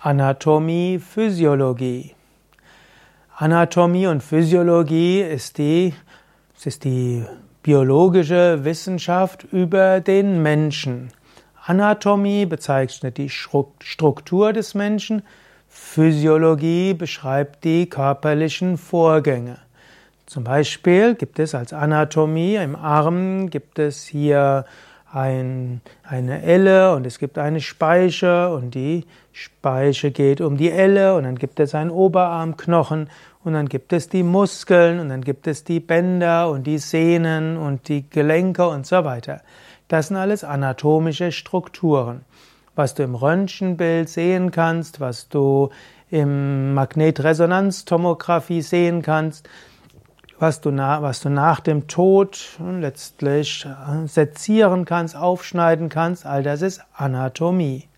Anatomie, Physiologie. Anatomie und Physiologie ist die, ist die biologische Wissenschaft über den Menschen. Anatomie bezeichnet die Struktur des Menschen, Physiologie beschreibt die körperlichen Vorgänge. Zum Beispiel gibt es als Anatomie im Arm gibt es hier ein, eine Elle und es gibt eine Speiche und die Speiche geht um die Elle und dann gibt es einen Oberarmknochen und dann gibt es die Muskeln und dann gibt es die Bänder und die Sehnen und die Gelenke und so weiter. Das sind alles anatomische Strukturen. Was du im Röntgenbild sehen kannst, was du im Magnetresonanztomographie sehen kannst, was du, na, was du nach dem Tod letztlich äh, sezieren kannst, aufschneiden kannst, all das ist Anatomie.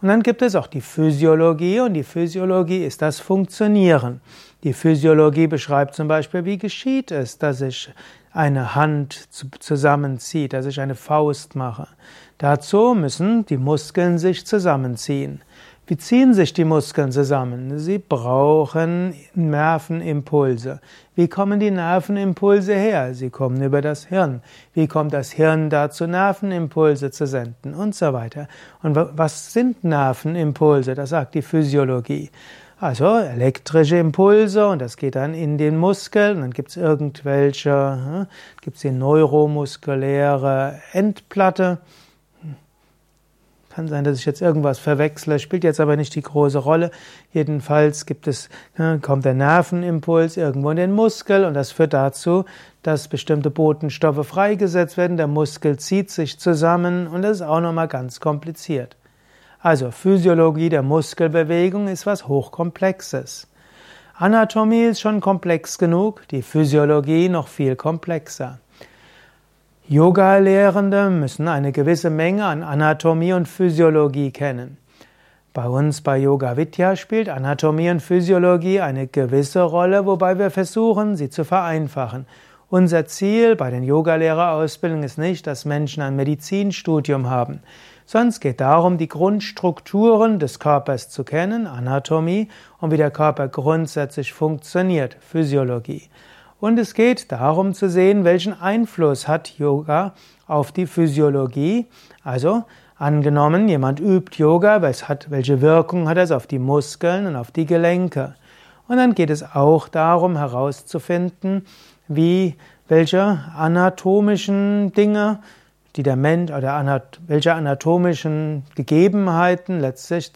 Und dann gibt es auch die Physiologie und die Physiologie ist das Funktionieren. Die Physiologie beschreibt zum Beispiel, wie geschieht es, dass ich eine Hand zusammenzieht, dass ich eine Faust mache. Dazu müssen die Muskeln sich zusammenziehen. Wie ziehen sich die Muskeln zusammen? Sie brauchen Nervenimpulse. Wie kommen die Nervenimpulse her? Sie kommen über das Hirn. Wie kommt das Hirn dazu, Nervenimpulse zu senden? Und so weiter. Und was sind Nervenimpulse? Das sagt die Physiologie. Also elektrische Impulse und das geht dann in den Muskel und dann gibt es irgendwelche, hm, gibt es die neuromuskuläre Endplatte kann sein, dass ich jetzt irgendwas verwechsle, spielt jetzt aber nicht die große Rolle. Jedenfalls gibt es, ne, kommt der Nervenimpuls irgendwo in den Muskel und das führt dazu, dass bestimmte Botenstoffe freigesetzt werden. Der Muskel zieht sich zusammen und das ist auch nochmal ganz kompliziert. Also Physiologie der Muskelbewegung ist was Hochkomplexes. Anatomie ist schon komplex genug, die Physiologie noch viel komplexer. Yoga-Lehrende müssen eine gewisse Menge an Anatomie und Physiologie kennen. Bei uns bei Yoga Vidya spielt Anatomie und Physiologie eine gewisse Rolle, wobei wir versuchen, sie zu vereinfachen. Unser Ziel bei den Yogalehrerausbildungen ist nicht, dass Menschen ein Medizinstudium haben, es geht darum, die Grundstrukturen des Körpers zu kennen, Anatomie, und wie der Körper grundsätzlich funktioniert, Physiologie. Und es geht darum zu sehen, welchen Einfluss hat Yoga auf die Physiologie. Also angenommen, jemand übt Yoga, hat, welche Wirkung hat es auf die Muskeln und auf die Gelenke. Und dann geht es auch darum herauszufinden, wie welche anatomischen Dinge, die der Mensch oder anat welche anatomischen Gegebenheiten letztlich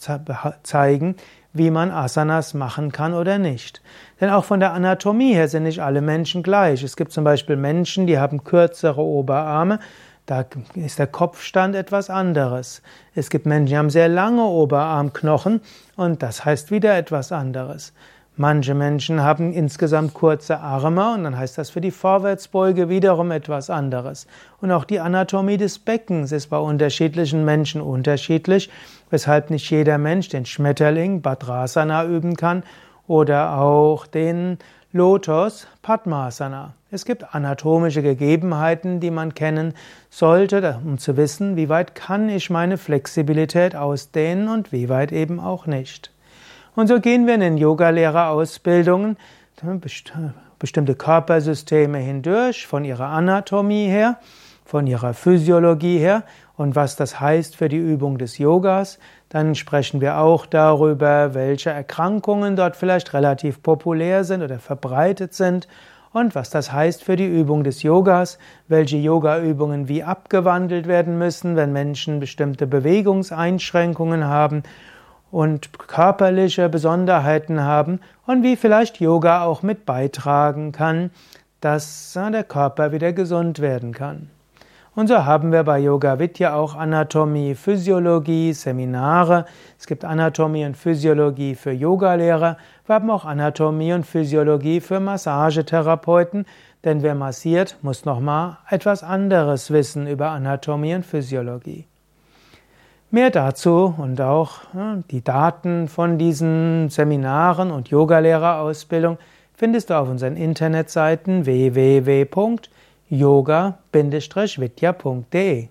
zeigen, wie man Asanas machen kann oder nicht. Denn auch von der Anatomie her sind nicht alle Menschen gleich. Es gibt zum Beispiel Menschen, die haben kürzere Oberarme, da ist der Kopfstand etwas anderes. Es gibt Menschen, die haben sehr lange Oberarmknochen und das heißt wieder etwas anderes. Manche Menschen haben insgesamt kurze Arme und dann heißt das für die Vorwärtsbeuge wiederum etwas anderes. Und auch die Anatomie des Beckens ist bei unterschiedlichen Menschen unterschiedlich, weshalb nicht jeder Mensch den Schmetterling Badrasana üben kann oder auch den Lotus Padmasana. Es gibt anatomische Gegebenheiten, die man kennen sollte, um zu wissen, wie weit kann ich meine Flexibilität ausdehnen und wie weit eben auch nicht. Und so gehen wir in den Yogalehrerausbildungen bestimmte Körpersysteme hindurch, von ihrer Anatomie her, von ihrer Physiologie her und was das heißt für die Übung des Yogas. Dann sprechen wir auch darüber, welche Erkrankungen dort vielleicht relativ populär sind oder verbreitet sind und was das heißt für die Übung des Yogas, welche Yogaübungen wie abgewandelt werden müssen, wenn Menschen bestimmte Bewegungseinschränkungen haben und körperliche Besonderheiten haben und wie vielleicht Yoga auch mit beitragen kann, dass der Körper wieder gesund werden kann. Und so haben wir bei Yoga Vidya auch Anatomie, Physiologie, Seminare. Es gibt Anatomie und Physiologie für Yogalehrer. Wir haben auch Anatomie und Physiologie für Massagetherapeuten, denn wer massiert, muss nochmal etwas anderes wissen über Anatomie und Physiologie. Mehr dazu und auch die Daten von diesen Seminaren und Yogalehrerausbildung findest du auf unseren Internetseiten www.yoga-vidya.de